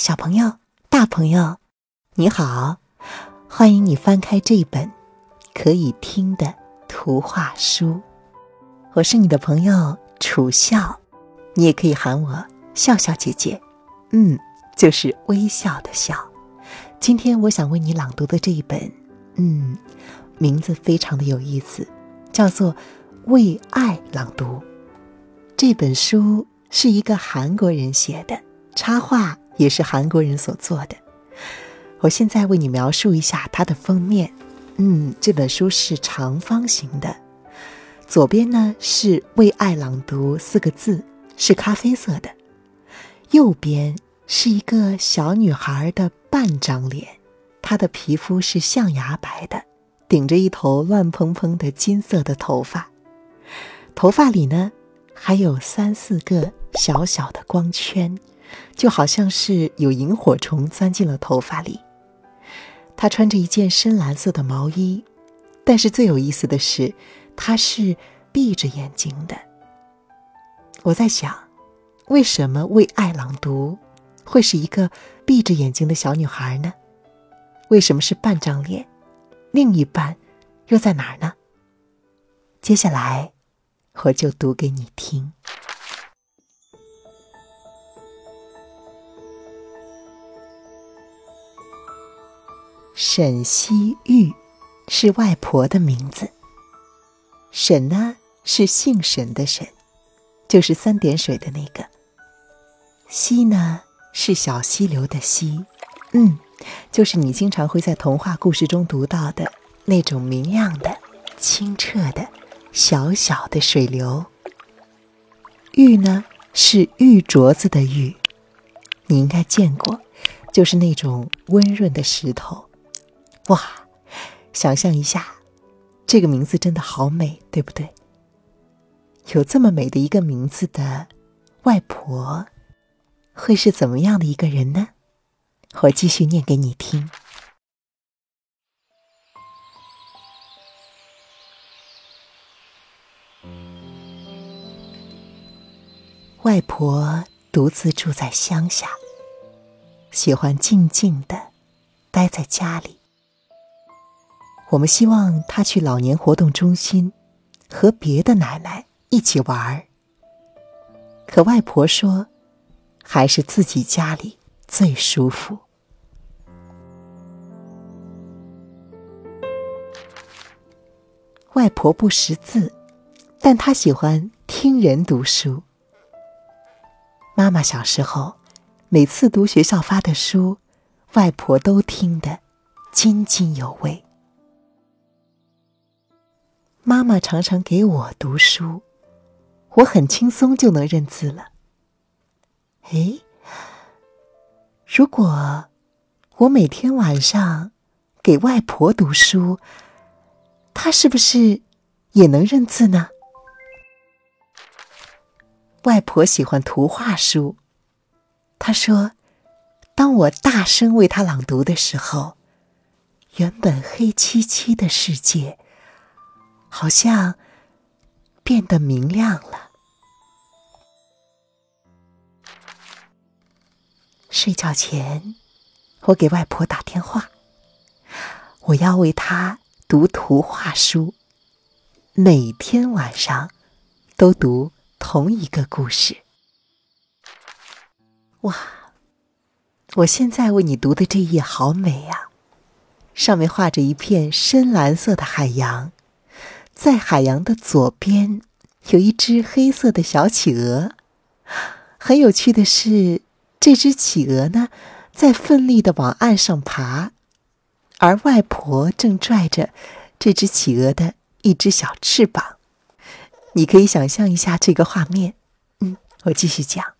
小朋友、大朋友，你好！欢迎你翻开这本可以听的图画书。我是你的朋友楚笑，你也可以喊我笑笑姐姐。嗯，就是微笑的笑。今天我想为你朗读的这一本，嗯，名字非常的有意思，叫做《为爱朗读》。这本书是一个韩国人写的，插画也是韩国人所做的。我现在为你描述一下它的封面。嗯，这本书是长方形的，左边呢是“为爱朗读”四个字，是咖啡色的；右边是一个小女孩的半张脸，她的皮肤是象牙白的，顶着一头乱蓬蓬的金色的头发，头发里呢。还有三四个小小的光圈，就好像是有萤火虫钻进了头发里。他穿着一件深蓝色的毛衣，但是最有意思的是，他是闭着眼睛的。我在想，为什么为爱朗读会是一个闭着眼睛的小女孩呢？为什么是半张脸？另一半又在哪儿呢？接下来。我就读给你听。沈西玉是外婆的名字。沈呢是姓沈的沈，就是三点水的那个。溪呢是小溪流的溪，嗯，就是你经常会在童话故事中读到的那种明亮的、清澈的。小小的水流，玉呢是玉镯子的玉，你应该见过，就是那种温润的石头。哇，想象一下，这个名字真的好美，对不对？有这么美的一个名字的外婆，会是怎么样的一个人呢？我继续念给你听。外婆独自住在乡下，喜欢静静的待在家里。我们希望她去老年活动中心和别的奶奶一起玩儿，可外婆说，还是自己家里最舒服。外婆不识字，但她喜欢听人读书。妈妈小时候，每次读学校发的书，外婆都听得津津有味。妈妈常常给我读书，我很轻松就能认字了。哎，如果我每天晚上给外婆读书，她是不是也能认字呢？外婆喜欢图画书，她说：“当我大声为她朗读的时候，原本黑漆漆的世界，好像变得明亮了。”睡觉前，我给外婆打电话，我要为她读图画书，每天晚上都读。同一个故事，哇！我现在为你读的这一页好美呀，上面画着一片深蓝色的海洋，在海洋的左边有一只黑色的小企鹅。很有趣的是，这只企鹅呢在奋力的往岸上爬，而外婆正拽着这只企鹅的一只小翅膀。你可以想象一下这个画面，嗯，我继续讲。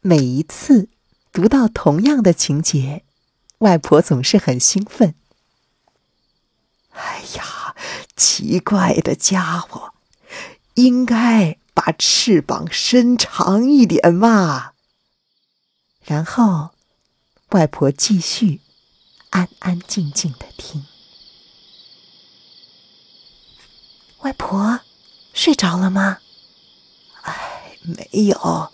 每一次读到同样的情节，外婆总是很兴奋。哎呀，奇怪的家伙，应该把翅膀伸长一点嘛。然后，外婆继续安安静静的听。外婆睡着了吗？哎，没有，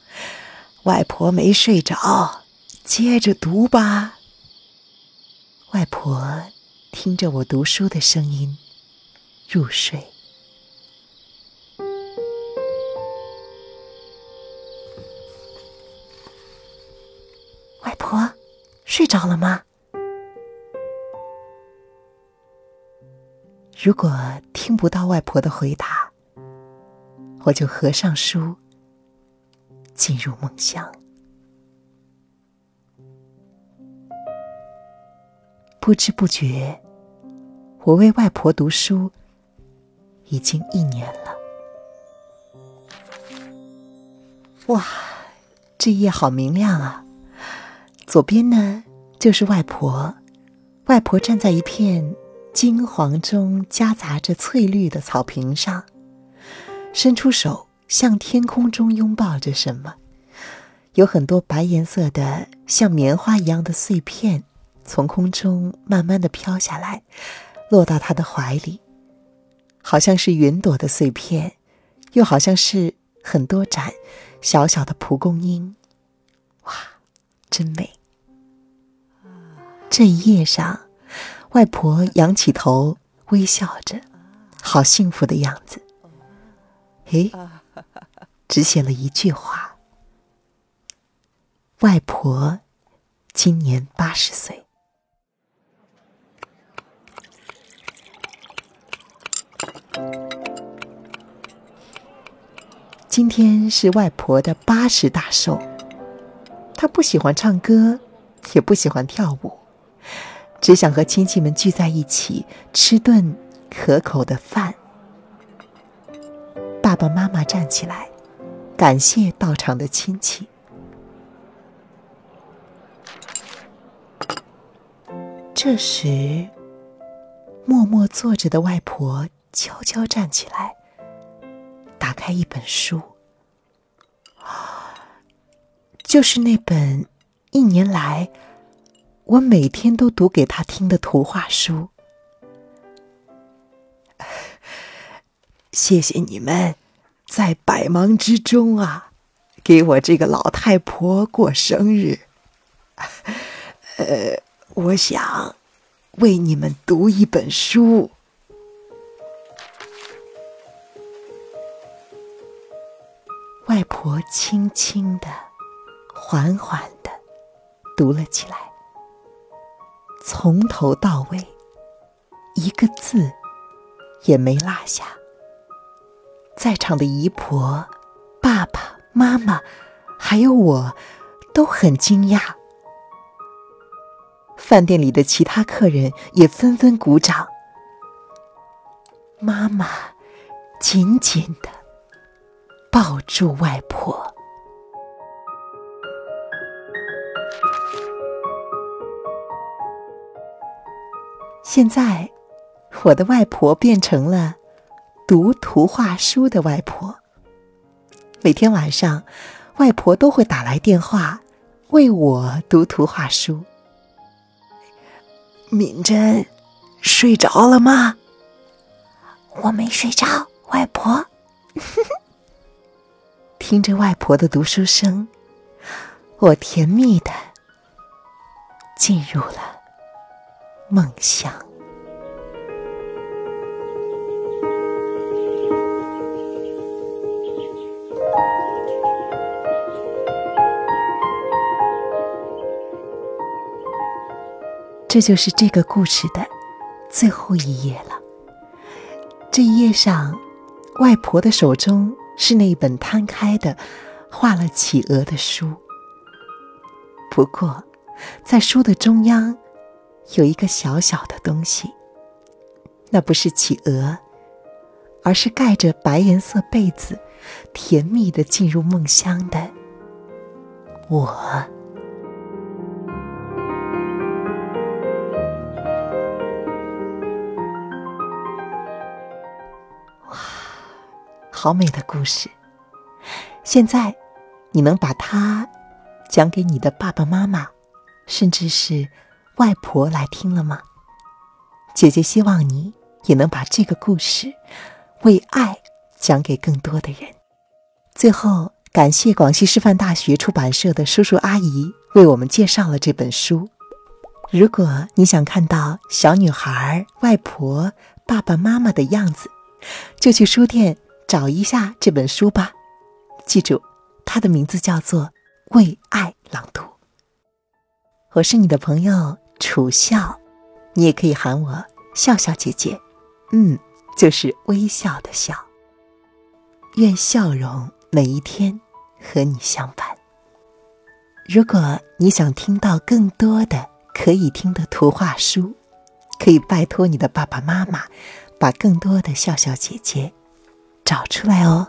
外婆没睡着，接着读吧。外婆听着我读书的声音入睡。外婆睡着了吗？如果听不到外婆的回答，我就合上书，进入梦乡。不知不觉，我为外婆读书已经一年了。哇，这夜好明亮啊！左边呢，就是外婆，外婆站在一片金黄中夹杂着翠绿的草坪上，伸出手向天空中拥抱着什么，有很多白颜色的像棉花一样的碎片。从空中慢慢的飘下来，落到他的怀里，好像是云朵的碎片，又好像是很多盏小小的蒲公英。哇，真美！这一夜上，外婆仰起头，微笑着，好幸福的样子。诶，只写了一句话：外婆今年八十岁。今天是外婆的八十大寿，她不喜欢唱歌，也不喜欢跳舞，只想和亲戚们聚在一起吃顿可口的饭。爸爸妈妈站起来，感谢到场的亲戚。这时，默默坐着的外婆悄悄站起来。开一本书，就是那本一年来我每天都读给他听的图画书。谢谢你们在百忙之中啊，给我这个老太婆过生日。呃，我想为你们读一本书。外婆轻轻的、缓缓的读了起来，从头到尾一个字也没落下。在场的姨婆、爸爸妈妈，还有我，都很惊讶。饭店里的其他客人也纷纷鼓掌。妈妈紧紧的。抱住外婆。现在，我的外婆变成了读图画书的外婆。每天晚上，外婆都会打来电话，为我读图画书。敏珍，睡着了吗？我没睡着，外婆。听着外婆的读书声，我甜蜜的进入了梦乡。这就是这个故事的最后一页了。这一页上，外婆的手中。是那本摊开的、画了企鹅的书。不过，在书的中央，有一个小小的东西。那不是企鹅，而是盖着白颜色被子、甜蜜的进入梦乡的我。好美的故事！现在，你能把它讲给你的爸爸妈妈，甚至是外婆来听了吗？姐姐希望你也能把这个故事为爱讲给更多的人。最后，感谢广西师范大学出版社的叔叔阿姨为我们介绍了这本书。如果你想看到小女孩、外婆、爸爸妈妈的样子，就去书店找一下这本书吧。记住，它的名字叫做《为爱朗读》。我是你的朋友楚笑，你也可以喊我笑笑姐姐。嗯，就是微笑的笑。愿笑容每一天和你相伴。如果你想听到更多的可以听的图画书，可以拜托你的爸爸妈妈，把更多的笑笑姐姐找出来哦。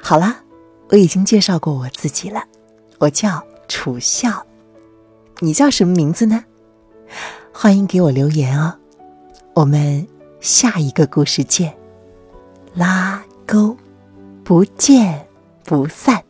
好啦，我已经介绍过我自己了，我叫楚笑，你叫什么名字呢？欢迎给我留言哦。我们下一个故事见，拉钩，不见不散。